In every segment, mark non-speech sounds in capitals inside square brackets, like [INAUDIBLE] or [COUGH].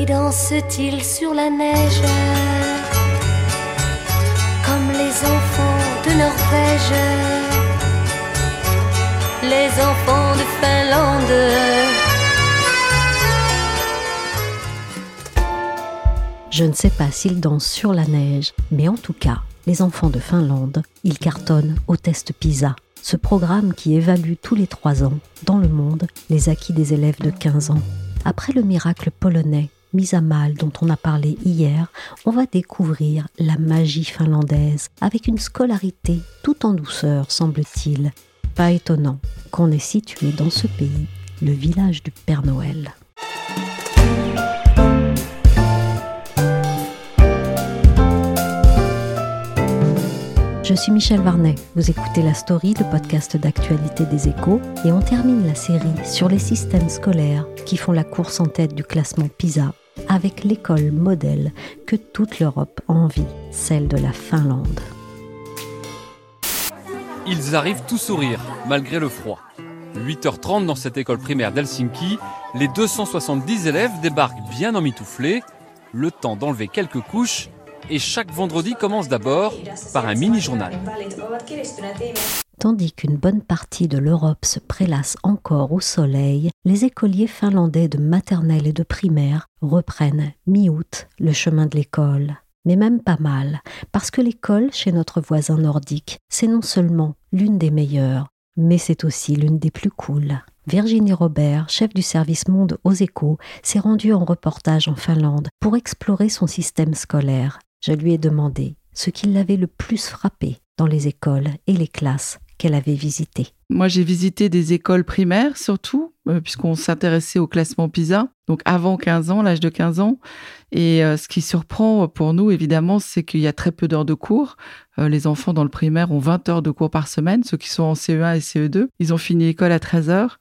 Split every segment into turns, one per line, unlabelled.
Et danse-t-il sur la neige Comme les enfants de Norvège? Les enfants de Finlande
Je ne sais pas s'ils dansent sur la neige, mais en tout cas, les enfants de Finlande, ils cartonnent au test PISA, ce programme qui évalue tous les trois ans, dans le monde, les acquis des élèves de 15 ans. Après le miracle polonais, mis à mal dont on a parlé hier, on va découvrir la magie finlandaise, avec une scolarité tout en douceur, semble-t-il. Pas étonnant qu'on ait situé dans ce pays le village du Père Noël. Je suis Michel Varnet. Vous écoutez La Story, le podcast d'actualité des échos, et on termine la série sur les systèmes scolaires qui font la course en tête du classement PISA avec l'école modèle que toute l'Europe envie, celle de la Finlande.
Ils arrivent tout sourire, malgré le froid. 8h30 dans cette école primaire d'Helsinki, les 270 élèves débarquent bien emmitouflés, le temps d'enlever quelques couches, et chaque vendredi commence d'abord par un mini-journal.
Tandis qu'une bonne partie de l'Europe se prélasse encore au soleil, les écoliers finlandais de maternelle et de primaire reprennent mi-août le chemin de l'école. Mais même pas mal, parce que l'école chez notre voisin nordique, c'est non seulement l'une des meilleures, mais c'est aussi l'une des plus cool. Virginie Robert, chef du service Monde aux échos, s'est rendue en reportage en Finlande pour explorer son système scolaire. Je lui ai demandé ce qui l'avait le plus frappé dans les écoles et les classes qu'elle avait visitées.
Moi, j'ai visité des écoles primaires surtout, euh, puisqu'on s'intéressait au classement PISA, donc avant 15 ans, l'âge de 15 ans. Et euh, ce qui surprend pour nous, évidemment, c'est qu'il y a très peu d'heures de cours. Euh, les enfants dans le primaire ont 20 heures de cours par semaine, ceux qui sont en CE1 et CE2. Ils ont fini l'école à 13 heures.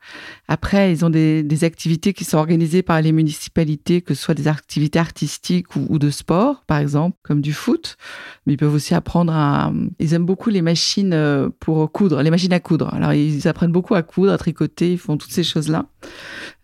Après, ils ont des, activités qui sont organisées par les municipalités, que ce soit des activités artistiques ou, de sport, par exemple, comme du foot. Mais ils peuvent aussi apprendre à... Ils aiment beaucoup les machines euh, pour coudre, les machines à coudre. Alors, ils apprennent beaucoup à coudre, à tricoter, ils font toutes ces choses-là.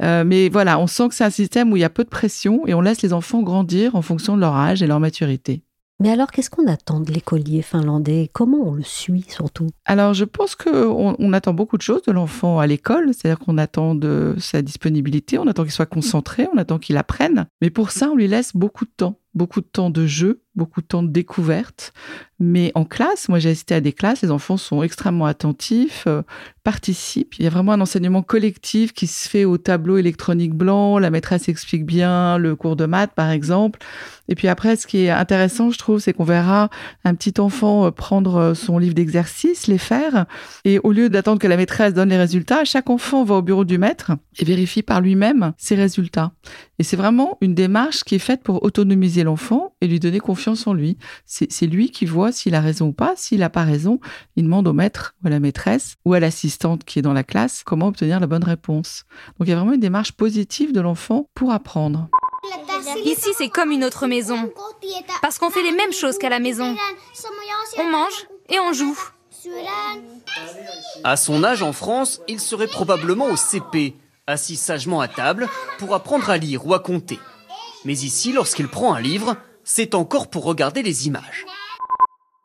Euh, mais voilà, on sent que c'est système où il y a peu de pression et on laisse les enfants grandir en fonction de leur âge et leur maturité.
Mais alors, qu'est-ce qu'on attend de l'écolier finlandais? Comment on le suit surtout?
Alors, je pense qu'on on attend beaucoup de choses de l'enfant à l'école. C'est-à-dire qu'on attend de sa disponibilité, on attend qu'il soit concentré, on attend qu'il apprenne. Mais pour ça, on lui laisse beaucoup de temps. Beaucoup de temps de jeu, beaucoup de temps de découverte. Mais en classe, moi j'ai assisté à des classes, les enfants sont extrêmement attentifs, euh, participent. Il y a vraiment un enseignement collectif qui se fait au tableau électronique blanc. La maîtresse explique bien le cours de maths, par exemple. Et puis après, ce qui est intéressant, je trouve, c'est qu'on verra un petit enfant prendre son livre d'exercice, les faire. Et au lieu d'attendre que la maîtresse donne les résultats, chaque enfant va au bureau du maître et vérifie par lui-même ses résultats. Et c'est vraiment une démarche qui est faite pour autonomiser l'enfant et lui donner confiance en lui. C'est lui qui voit s'il a raison ou pas. S'il n'a pas raison, il demande au maître ou à la maîtresse ou à l'assistante qui est dans la classe comment obtenir la bonne réponse. Donc il y a vraiment une démarche positive de l'enfant pour apprendre.
Ici, c'est comme une autre maison. Parce qu'on fait les mêmes choses qu'à la maison. On mange et on joue.
À son âge en France, il serait probablement au CP, assis sagement à table pour apprendre à lire ou à compter. Mais ici, lorsqu'il prend un livre, c'est encore pour regarder les images.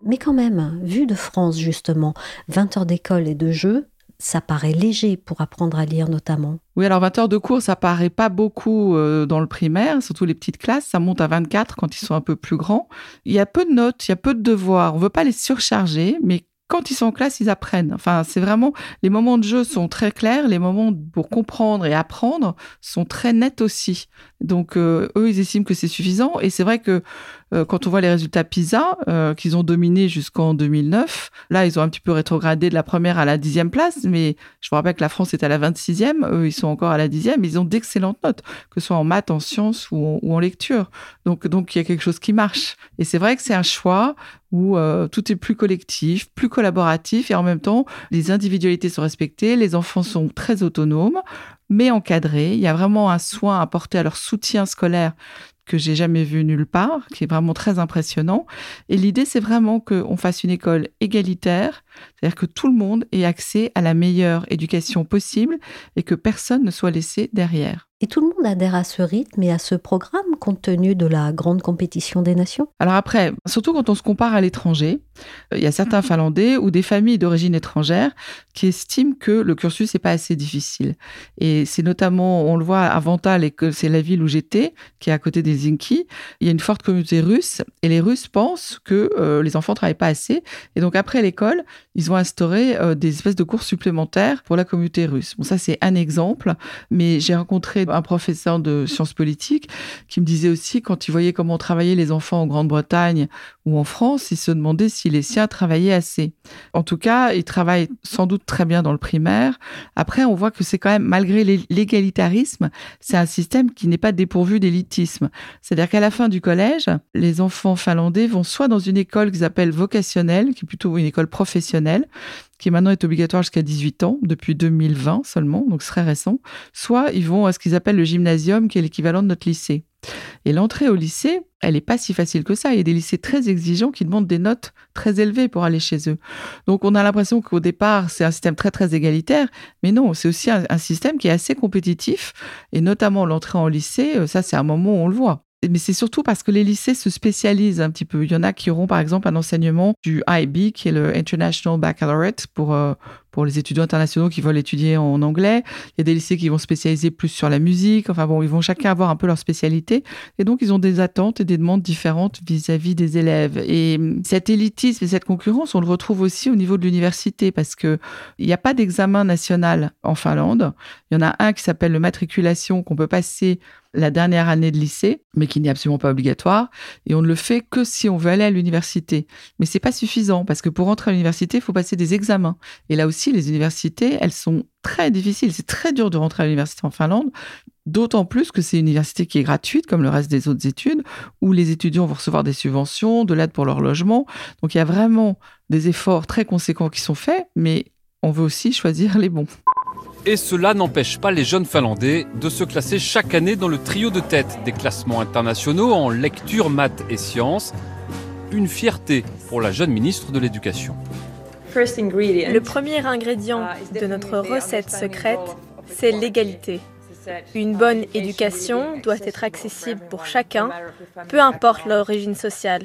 Mais quand même, vu de France justement, 20 heures d'école et de jeu, ça paraît léger pour apprendre à lire notamment.
Oui, alors 20 heures de cours, ça paraît pas beaucoup euh, dans le primaire, surtout les petites classes, ça monte à 24 quand ils sont un peu plus grands. Il y a peu de notes, il y a peu de devoirs, on veut pas les surcharger, mais quand ils sont en classe, ils apprennent. Enfin, c'est vraiment les moments de jeu sont très clairs, les moments pour comprendre et apprendre sont très nets aussi. Donc, eux, ils estiment que c'est suffisant. Et c'est vrai que quand on voit les résultats PISA, qu'ils ont dominé jusqu'en 2009, là, ils ont un petit peu rétrogradé de la première à la dixième place. Mais je vous rappelle que la France est à la 26e. Eux, ils sont encore à la dixième. Ils ont d'excellentes notes, que ce soit en maths, en sciences ou en, lecture. Donc, donc, il y a quelque chose qui marche. Et c'est vrai que c'est un choix où tout est plus collectif, plus collaboratif et en même temps, les individualités sont respectées, les enfants sont très autonomes, mais encadrés. Il y a vraiment un soin apporté à leur soutien scolaire que j'ai jamais vu nulle part, qui est vraiment très impressionnant. Et l'idée, c'est vraiment qu'on fasse une école égalitaire, c'est-à-dire que tout le monde ait accès à la meilleure éducation possible et que personne ne soit laissé derrière.
Et tout le monde adhère à ce rythme et à ce programme compte tenu de la grande compétition des nations?
Alors après, surtout quand on se compare à l'étranger, euh, il y a certains Finlandais ou des familles d'origine étrangère qui estiment que le cursus n'est pas assez difficile. Et c'est notamment, on le voit à Vantal, c'est la ville où j'étais, qui est à côté des Zinki, il y a une forte communauté russe et les Russes pensent que euh, les enfants ne travaillent pas assez. Et donc après l'école, ils ont instauré euh, des espèces de cours supplémentaires pour la communauté russe. Bon, ça c'est un exemple, mais j'ai rencontré un professeur de sciences politiques qui me disait aussi quand il voyait comment travaillaient les enfants en Grande-Bretagne ou en France, il se demandait si les siens travaillaient assez. En tout cas, ils travaillent sans doute très bien dans le primaire. Après, on voit que c'est quand même, malgré l'égalitarisme, c'est un système qui n'est pas dépourvu d'élitisme. C'est-à-dire qu'à la fin du collège, les enfants finlandais vont soit dans une école qu'ils appellent vocationnelle, qui est plutôt une école professionnelle, qui maintenant est obligatoire jusqu'à 18 ans, depuis 2020 seulement, donc c'est très récent, soit ils vont à ce qu'ils appellent le gymnasium, qui est l'équivalent de notre lycée. Et l'entrée au lycée, elle n'est pas si facile que ça. Il y a des lycées très exigeants qui demandent des notes très élevées pour aller chez eux. Donc on a l'impression qu'au départ, c'est un système très très égalitaire, mais non, c'est aussi un, un, système qui est assez compétitif, et notamment l'entrée en lycée, euh, ça c'est un moment où on le voit mais c'est surtout parce que les lycées se spécialisent un petit peu. Il y en a qui auront par exemple un enseignement du IB, qui est le International Baccalaureate, pour, euh, pour les étudiants internationaux qui veulent étudier en anglais. Il y a des lycées qui vont spécialiser plus sur la musique. Enfin bon, ils vont chacun avoir un peu leur spécialité. Et donc, ils ont des attentes et des demandes différentes vis-à-vis des élèves. Et hum, cet élitisme et cette concurrence, on le retrouve aussi au niveau de l'université parce que il n'y a pas d'examen national en Finlande. Il y en a un qui s'appelle le matriculation qu'on peut passer la dernière année de lycée, mais qui n'est absolument pas obligatoire. Et on ne le fait que si on veut aller à l'université. Mais c'est pas suffisant parce que pour entrer à l'université, il faut passer des examens. Et là aussi, les universités, elles sont très difficiles. C'est très dur de rentrer à l'université en Finlande, d'autant plus que c'est une université qui est gratuite, comme le reste des autres études, où les étudiants vont recevoir des subventions, de l'aide pour leur logement. Donc il y a vraiment des efforts très conséquents qui sont faits, mais on veut aussi choisir les bons.
Et cela n'empêche pas les jeunes Finlandais de se classer chaque année dans le trio de tête des classements internationaux en lecture, maths et sciences. Une fierté pour la jeune ministre de l'Éducation.
Le premier ingrédient de notre recette secrète, c'est l'égalité. Une bonne éducation doit être accessible pour chacun, peu importe l'origine sociale.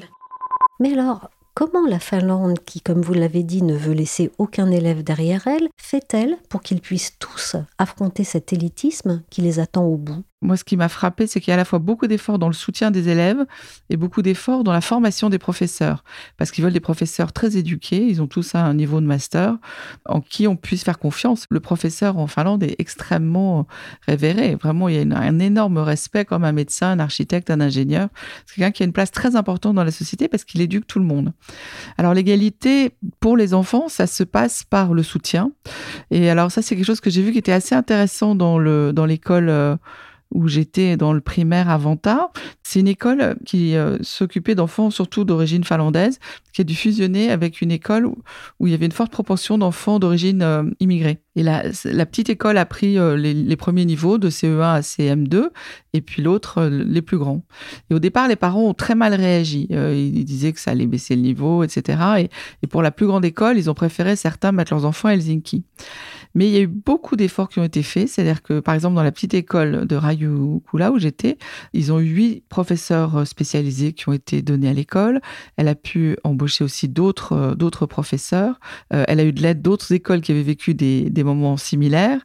Mais alors, comment la Finlande, qui, comme vous l'avez dit, ne veut laisser aucun élève derrière elle, fait-elle pour qu'ils puissent tous affronter cet élitisme qui les attend au bout?
Moi, ce qui m'a frappé, c'est qu'il y a à la fois beaucoup d'efforts dans le soutien des élèves et beaucoup d'efforts dans la formation des professeurs. Parce qu'ils veulent des professeurs très éduqués, ils ont tous un niveau de master, en qui on puisse faire confiance. Le professeur en Finlande est extrêmement révéré. Vraiment, il y a un énorme respect comme un médecin, un architecte, un ingénieur. C'est quelqu'un qui a une place très importante dans la société parce qu'il éduque tout le monde. Alors, l'égalité pour les enfants, ça se passe par le soutien. Et alors, ça, c'est quelque chose que j'ai vu qui était assez intéressant dans l'école. Dans euh, où j'étais dans le primaire à Vanta. C'est une école qui euh, s'occupait d'enfants surtout d'origine finlandaise, qui a dû fusionner avec une école où, il y avait une forte proportion d'enfants d'origine euh, immigrée. Et la, la, petite école a pris euh, les, premiers niveaux de CE1 à CM2 et puis l'autre les plus grands. Et au départ, les parents ont très mal réagi. ils disaient que ça allait baisser le niveau, etc. Et, et, pour la plus grande école, ils ont préféré certains mettre leurs enfants à Helsinki. Mais il y a eu beaucoup d'efforts qui ont été faits. C'est-à-dire que, par exemple, dans la petite école de Rayukula où j'étais, ils ont eu huit professeurs euh, spécialisés qui ont été donnés à l'école. Elle a pu embaucher aussi d'autres euh, professeurs. Euh, elle a eu de l'aide d'autres écoles qui avaient vécu des, des moments similaires.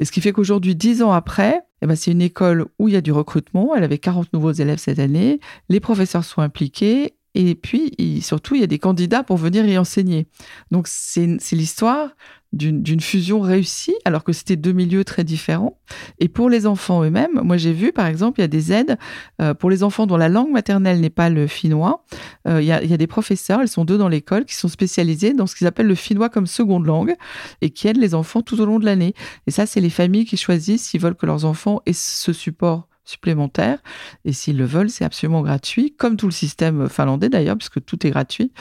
Et ce qui fait qu'aujourd'hui, dix ans après, eh ben, c'est une école où il y a du recrutement. Elle avait 40 nouveaux élèves cette année. Les professeurs sont impliqués et puis, surtout, il y a des candidats pour venir y enseigner. Donc, c'est l'histoire d'une fusion réussie, alors que c'était deux milieux très différents. Et pour les enfants eux-mêmes, moi j'ai vu par exemple, il y a des aides euh, pour les enfants dont la langue maternelle n'est pas le finnois. Euh, il, y a, il, y a, des professeurs, ils sont deux dans l'école, qui sont spécialisés dans ce qu'ils appellent le finnois comme seconde langue et qui aident les enfants tout au long de l'année. Et ça, c'est les familles qui choisissent s'ils veulent que leurs enfants aient ce support supplémentaire. Et s'ils le veulent, c'est absolument gratuit, comme tout le système finlandais d'ailleurs, puisque tout est gratuit.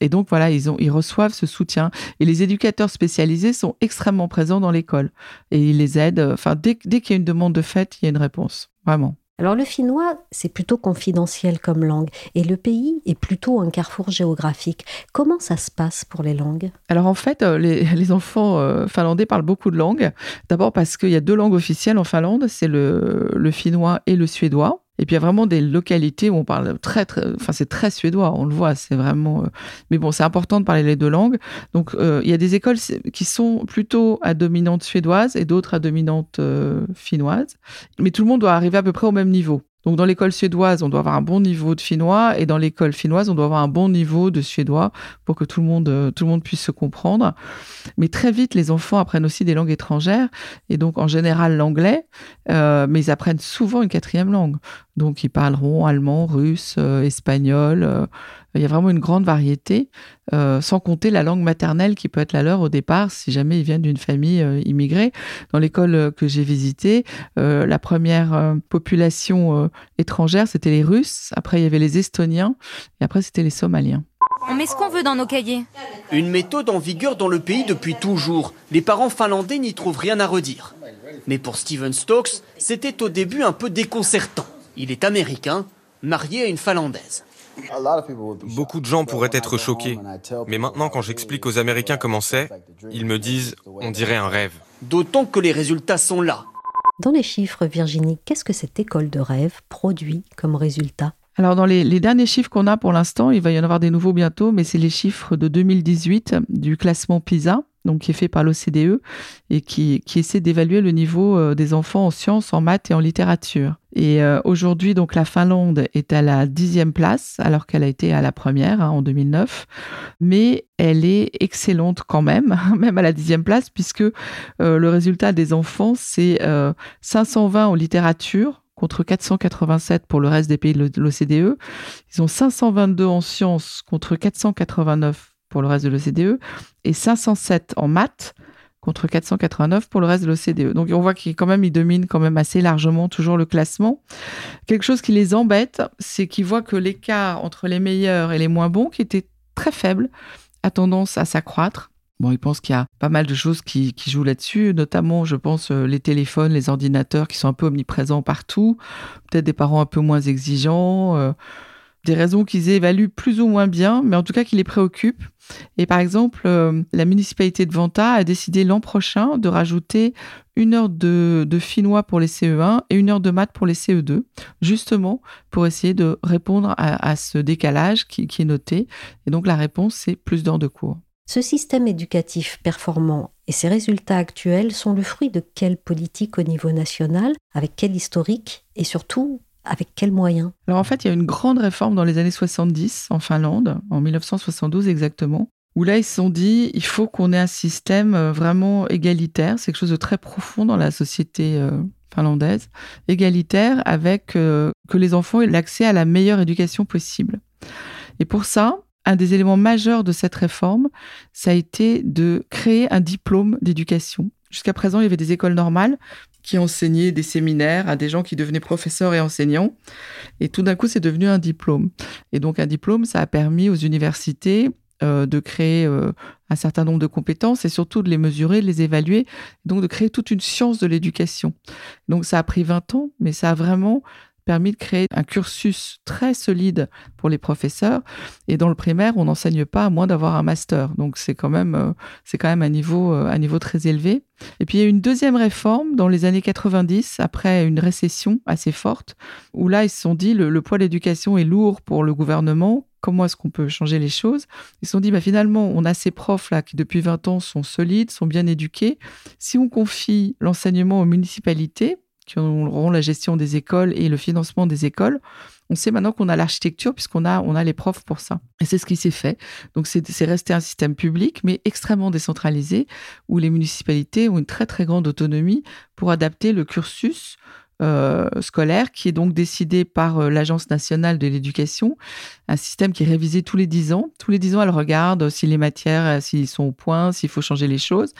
Et donc voilà, ils, ont, ils reçoivent ce soutien. Et les éducateurs spécialisés sont extrêmement présents dans l'école. Et ils les aident. Enfin, dès, dès qu'il y a une demande de fait, il y a une réponse. Vraiment.
Alors le finnois, c'est plutôt confidentiel comme langue et le pays est plutôt un carrefour géographique. Comment ça se passe pour les langues?
Alors en fait, euh, [LAUGHS] les, enfants euh, finlandais parlent beaucoup de langues. D'abord parce qu'il y a deux langues officielles en Finlande, c'est le, le finnois et le suédois. Et puis il y a vraiment des localités où on parle très, très enfin c'est très suédois, on le voit, c'est vraiment. Euh, mais bon, c'est important de parler les deux langues. Donc euh, il y a des écoles qui sont plutôt à dominante suédoise et d'autres à dominante euh, finnoise. Mais tout le monde doit arriver à peu près au même niveau. Donc dans l'école suédoise, on doit avoir un bon niveau de finnois et dans l'école finnoise, on doit avoir un bon niveau de suédois pour que tout le monde euh, tout le monde puisse se comprendre. Mais très vite, les enfants apprennent aussi des langues étrangères et donc en général l'anglais, euh, mais ils apprennent souvent une quatrième langue. Donc ils parleront allemand, russe, euh, espagnol. Il y a vraiment une grande variété, sans compter la langue maternelle qui peut être la leur au départ si jamais ils viennent d'une famille immigrée. Dans l'école que j'ai visitée, la première population étrangères, c'était les Russes, après il y avait les Estoniens, et après c'était les Somaliens.
On met ce qu'on veut dans nos cahiers.
Une méthode en vigueur dans le pays depuis toujours. Les parents finlandais n'y trouvent rien à redire. Mais pour Steven Stokes, c'était au début un peu déconcertant. Il est américain, marié à une finlandaise.
Beaucoup de gens pourraient être choqués, mais maintenant quand j'explique aux Américains comment c'est, ils me disent on dirait un rêve.
D'autant que les résultats sont là.
Dans les chiffres, Virginie, qu'est-ce que cette école de rêve produit comme résultat?
Alors, dans les, derniers chiffres qu'on a pour l'instant, il va y en avoir des nouveaux bientôt, mais c'est les chiffres de 2018 du classement PISA, donc qui est fait par l'OCDE et qui, essaie d'évaluer le niveau euh, des enfants en sciences, en maths et en littérature. Et euh, aujourd'hui, donc la Finlande est à la dixième place, alors qu'elle a été à la première hein, en 2009. Mais elle est excellente quand même, [LAUGHS] même à la dixième place, puisque euh, le résultat des enfants, c'est 520 en littérature contre 487 pour le reste des pays de l'OCDE. Ils ont 522 en sciences contre 489 pour le reste de l'OCDE et 507 en maths contre 489 pour le reste de l'OCDE. Donc on voit qu'ils quand dominent quand même assez largement toujours le classement. Quelque chose qui les embête, c'est qu'ils voient que l'écart entre les meilleurs et les moins bons, qui était très faible, a tendance à s'accroître. Bon, ils pensent qu'il y a pas mal de choses qui, jouent là-dessus, notamment, je pense, euh, les téléphones, les ordinateurs qui sont un peu omniprésents partout, peut-être des parents un peu moins exigeants, euh, des raisons qu'ils évaluent plus ou moins bien, mais en tout cas qui les préoccupent. Et par exemple, euh, la municipalité de Vanta a décidé l'an prochain de rajouter une heure de, finnois pour les CE1 et une heure de maths pour les CE2, justement pour essayer de répondre à, ce décalage qui, qui est noté. Et donc la réponse, c'est plus d'heures de cours.
Ce système éducatif performant et ses résultats actuels sont le fruit de quelle politique au niveau national, avec quel historique et surtout avec quels moyens?
Alors en fait, il y a une grande réforme dans les années 70 en Finlande, en 1972 exactement, où là ils se sont dit il faut qu'on ait un système euh, vraiment égalitaire, c'est quelque chose de très profond dans la société euh, finlandaise, égalitaire avec euh, que les enfants aient l'accès à la meilleure éducation possible. Et pour ça, un des éléments majeurs de cette réforme, ça a été de créer un diplôme d'éducation. Jusqu'à présent, il y avait des écoles normales qui enseignaient des séminaires à des gens qui devenaient professeurs et enseignants. Et tout d'un coup, c'est devenu un diplôme. Et donc, un diplôme, ça a permis aux universités euh, de créer euh, un certain nombre de compétences et surtout de les mesurer, de les évaluer, donc de créer toute une science de l'éducation. Donc, ça a pris 20 ans, mais ça a vraiment permis de créer un cursus très solide pour les professeurs. Et dans le primaire, on n'enseigne pas à moins d'avoir un master. Donc c'est quand même, euh, c'est quand même un niveau, euh, un niveau très élevé. Et puis il y a une deuxième réforme dans les années 90, après une récession assez forte, où là ils se sont dit le, poids de l'éducation est lourd pour le gouvernement. Comment est-ce qu'on peut changer les choses? Ils se sont dit, bah, finalement, on a ces profs là qui depuis 20 ans sont solides, sont bien éduqués. Si on confie l'enseignement aux municipalités, qui auront la gestion des écoles et le financement des écoles, On sait maintenant qu'on a l'architecture puisqu'on a, les profs pour ça. Et c'est ce qui s'est fait. Donc c'est resté un système public, mais extrêmement décentralisé, où les municipalités ont une très très grande autonomie pour adapter le cursus euh, scolaire qui est donc décidé par euh, l'Agence nationale de l'éducation, un système qui est révisé tous les dix ans. Tous les dix ans, elle regarde si les matières, euh, s'ils sont au point, s'il faut changer les choses.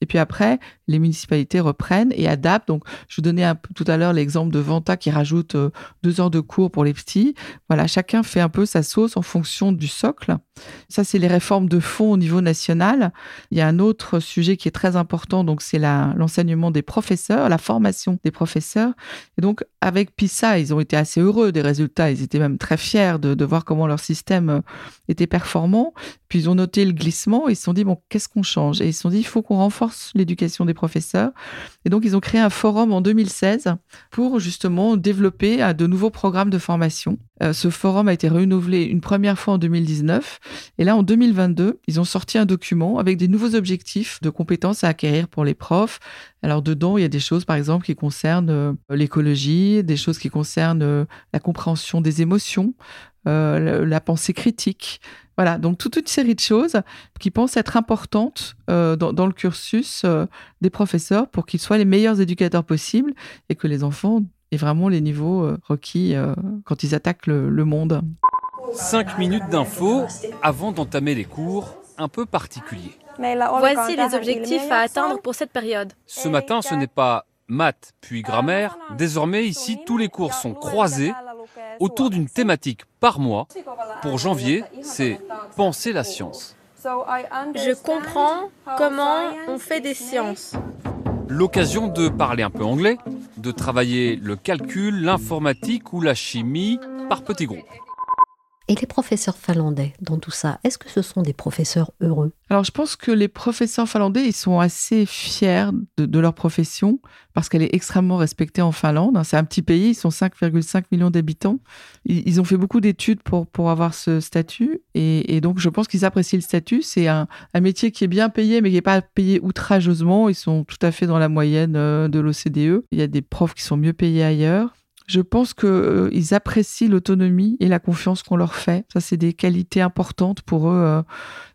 Et puis après, les municipalités reprennent et adaptent. Donc, je vous donnais tout à l'heure l'exemple de Venta qui rajoute deux heures de cours pour les petits. Voilà, chacun fait un peu sa sauce en fonction du socle. Ça, c'est les réformes de fond au niveau national. Il y a un autre sujet qui est très important, donc c'est l'enseignement des professeurs, la formation des professeurs. Et donc, avec PISA, ils ont été assez heureux des résultats. Ils étaient même très fiers de, voir comment leur système euh, était performant. Puis, ils ont noté le glissement. Ils se sont dit, bon, qu'est-ce qu'on change? Et ils se sont dit, il faut qu'on renforce l'éducation des professeurs. Et donc, ils ont créé un forum en 2016 pour justement développer euh, de nouveaux programmes de formation. Euh, ce forum a été renouvelé une première fois en 2019. Et là, en 2022, ils ont sorti un document avec des nouveaux objectifs de compétences à acquérir pour les profs. Alors, dedans, il y a des choses, par exemple, qui concernent l'écologie, des choses qui concernent euh, la compréhension des émotions, euh, la pensée critique. Voilà, donc toute une série de choses qui pensent être importantes euh, dans, le cursus des professeurs pour qu'ils soient les meilleurs éducateurs possibles et que les enfants aient vraiment les niveaux requis quand ils attaquent le, monde.
Cinq minutes d'infos avant d'entamer les cours un peu particuliers.
Voici les objectifs à atteindre pour cette période.
Ce matin, ce n'est pas maths puis grammaire, désormais ici tous les cours sont croisés autour d'une thématique par mois. Pour janvier, c'est Penser la science.
Je comprends comment on fait des sciences.
L'occasion de parler un peu anglais, de travailler le calcul, l'informatique ou la chimie par petits groupes.
Et les professeurs finlandais dans tout ça, est-ce que ce sont des professeurs heureux?
Alors je pense que les professeurs finlandais, ils sont assez fiers de, leur profession parce qu'elle est extrêmement respectée en Finlande. C'est un petit pays, ils sont 5,5 millions d'habitants. Ils, ont fait beaucoup d'études pour, pour avoir ce statut et, donc je pense qu'ils apprécient le statut. C'est un, un, métier qui est bien payé mais qui n'est pas payé outrageusement. Ils sont tout à fait dans la moyenne euh, de l'OCDE. Il y a des profs qui sont mieux payés ailleurs je pense qu'ils euh, apprécient l'autonomie et la confiance qu'on leur fait. Ça, c'est des qualités importantes pour eux. Euh,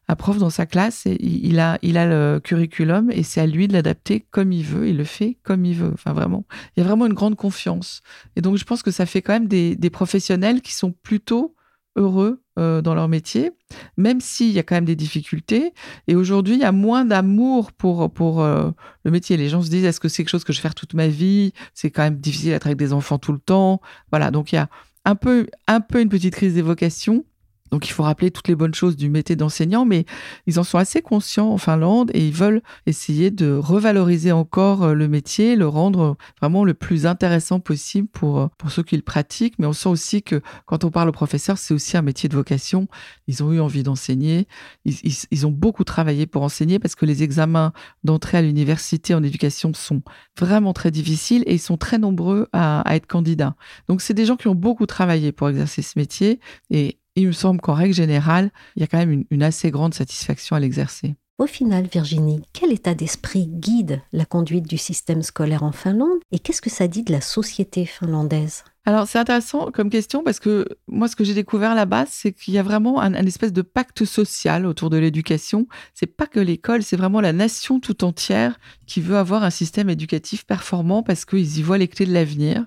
un prof dans sa classe, il, a, il a le curriculum et c'est à lui de l'adapter comme il veut. Il le fait comme il veut. Enfin, vraiment, il y a vraiment une grande confiance. Et donc, je pense que ça fait quand même des, des professionnels qui sont plutôt heureux euh, dans leur métier, même s'il y a quand même des difficultés. Et aujourd'hui, il y a moins d'amour pour, pour euh, le métier. Les gens se disent, est-ce que c'est quelque chose que je vais faire toute ma vie? C'est quand même difficile d'être avec des enfants tout le temps. Voilà, donc il y a un peu, un peu une petite crise d'évocation. Donc il faut rappeler toutes les bonnes choses du métier d'enseignant, mais ils en sont assez conscients en Finlande et ils veulent essayer de revaloriser encore euh, le métier, le rendre vraiment le plus intéressant possible pour, euh, pour ceux qui le pratiquent. Mais on sent aussi que quand on parle aux professeurs, c'est aussi un métier de vocation. Ils ont eu envie d'enseigner. Ils, ont beaucoup travaillé pour enseigner parce que les examens d'entrée à l'université en éducation sont vraiment très difficiles et ils sont très nombreux à, à être candidats. Donc c'est des gens qui ont beaucoup travaillé pour exercer ce métier et il me semble qu'en règle générale, il y a quand même une, assez grande satisfaction à l'exercer.
Au final, Virginie, quel état d'esprit guide la conduite du système scolaire en Finlande et qu'est-ce que ça dit de la société finlandaise?
Alors c'est intéressant comme question parce que moi ce que j'ai découvert là-bas c'est qu'il y a vraiment un, espèce de pacte social autour de l'éducation. C'est pas que l'école, c'est vraiment la nation tout entière qui veut avoir un système éducatif performant parce qu'ils y voient les clés de l'avenir.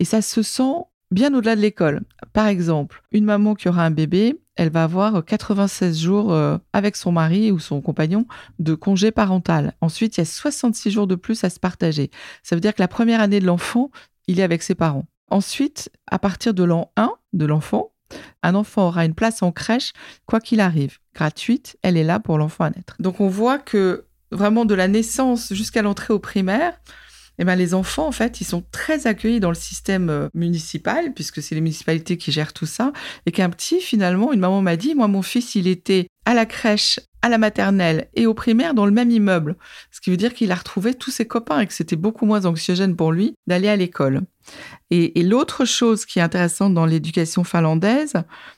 Et ça se sent bien au-delà de l'école. Par exemple, une maman qui aura un bébé, elle va avoir 96 jours euh, avec son mari ou son compagnon de congé parental. Ensuite, il y a 66 jours de plus à se partager. Ça veut dire que la première année de l'enfant, il est avec ses parents. Ensuite, à partir de l'an 1 de l'enfant, un enfant aura une place en crèche, quoi qu'il arrive. Gratuite, elle est là pour l'enfant à naître. Donc on voit que vraiment de la naissance jusqu'à l'entrée au primaire, eh ben, les enfants, en fait, ils sont très accueillis dans le système euh, municipal, puisque c'est les municipalités qui gèrent tout ça. Et qu'un petit, finalement, une maman m'a dit, moi, mon fils, il était à la crèche, à la maternelle et au primaire dans le même immeuble. Ce qui veut dire qu'il a retrouvé tous ses copains et que c'était beaucoup moins anxiogène pour lui d'aller à l'école. Et, et l'autre chose qui est intéressante dans l'éducation finlandaise,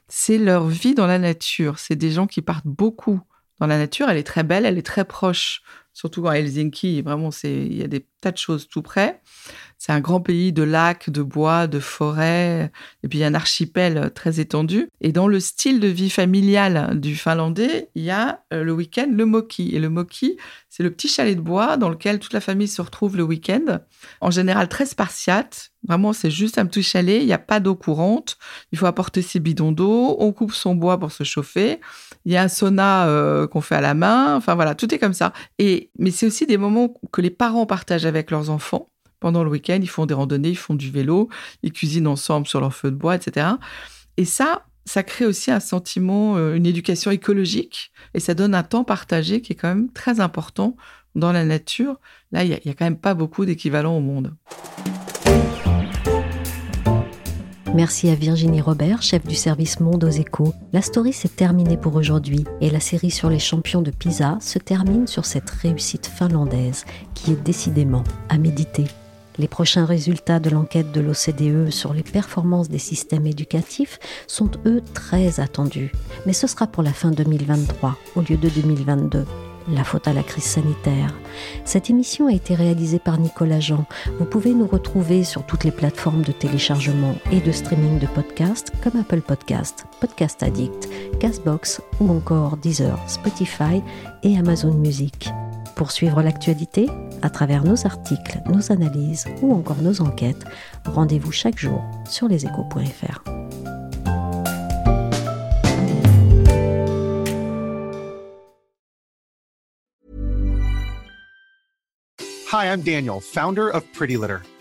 c'est leur vie dans la nature. C'est des gens qui partent beaucoup dans la nature. Elle est très belle, elle est très proche surtout à Helsinki, vraiment, il y a des tas de choses tout près. C'est un grand pays de lacs, de bois, de forêts, et puis un archipel très étendu. Et dans le style de vie familial du Finlandais, il y a euh, le week-end le moki. Et le moki, c'est le petit chalet de bois dans lequel toute la famille se retrouve le week-end. En général très spartiate. Vraiment, c'est juste un petit chalet. Il n'y a pas d'eau courante. Il faut apporter ses bidons d'eau. On coupe son bois pour se chauffer. Il y a un sauna euh, qu'on fait à la main. Enfin voilà, tout est comme ça. Et mais c'est aussi des moments que les parents partagent avec leurs enfants. Pendant le week-end, ils font des randonnées, ils font du vélo, ils cuisinent ensemble sur leur feu de bois, etc. Et ça, ça crée aussi un sentiment, euh, une éducation écologique, et ça donne un temps partagé qui est quand même très important dans la nature. Là, il n'y a, a, quand même pas beaucoup d'équivalents au monde.
Merci à Virginie Robert, chef du service Monde aux échos. La story s'est terminée pour aujourd'hui et la série sur les champions de Pisa se termine sur cette réussite finlandaise qui est décidément à méditer. Les prochains résultats de l'enquête de l'OCDE sur les performances des systèmes éducatifs sont eux très attendus, mais ce sera pour la fin 2023 au lieu de 2022. La faute à la crise sanitaire. Cette émission a été réalisée par Nicolas Jean. Vous pouvez nous retrouver sur toutes les plateformes de téléchargement et de streaming de podcasts comme Apple Podcast, Podcast Addict, Castbox ou encore Deezer, Spotify et Amazon Music. Pour suivre l'actualité, à travers nos articles, nos analyses ou encore nos enquêtes, rendez-vous chaque jour sur leséchos.fr.
Hi, I'm Daniel, founder of Pretty Litter.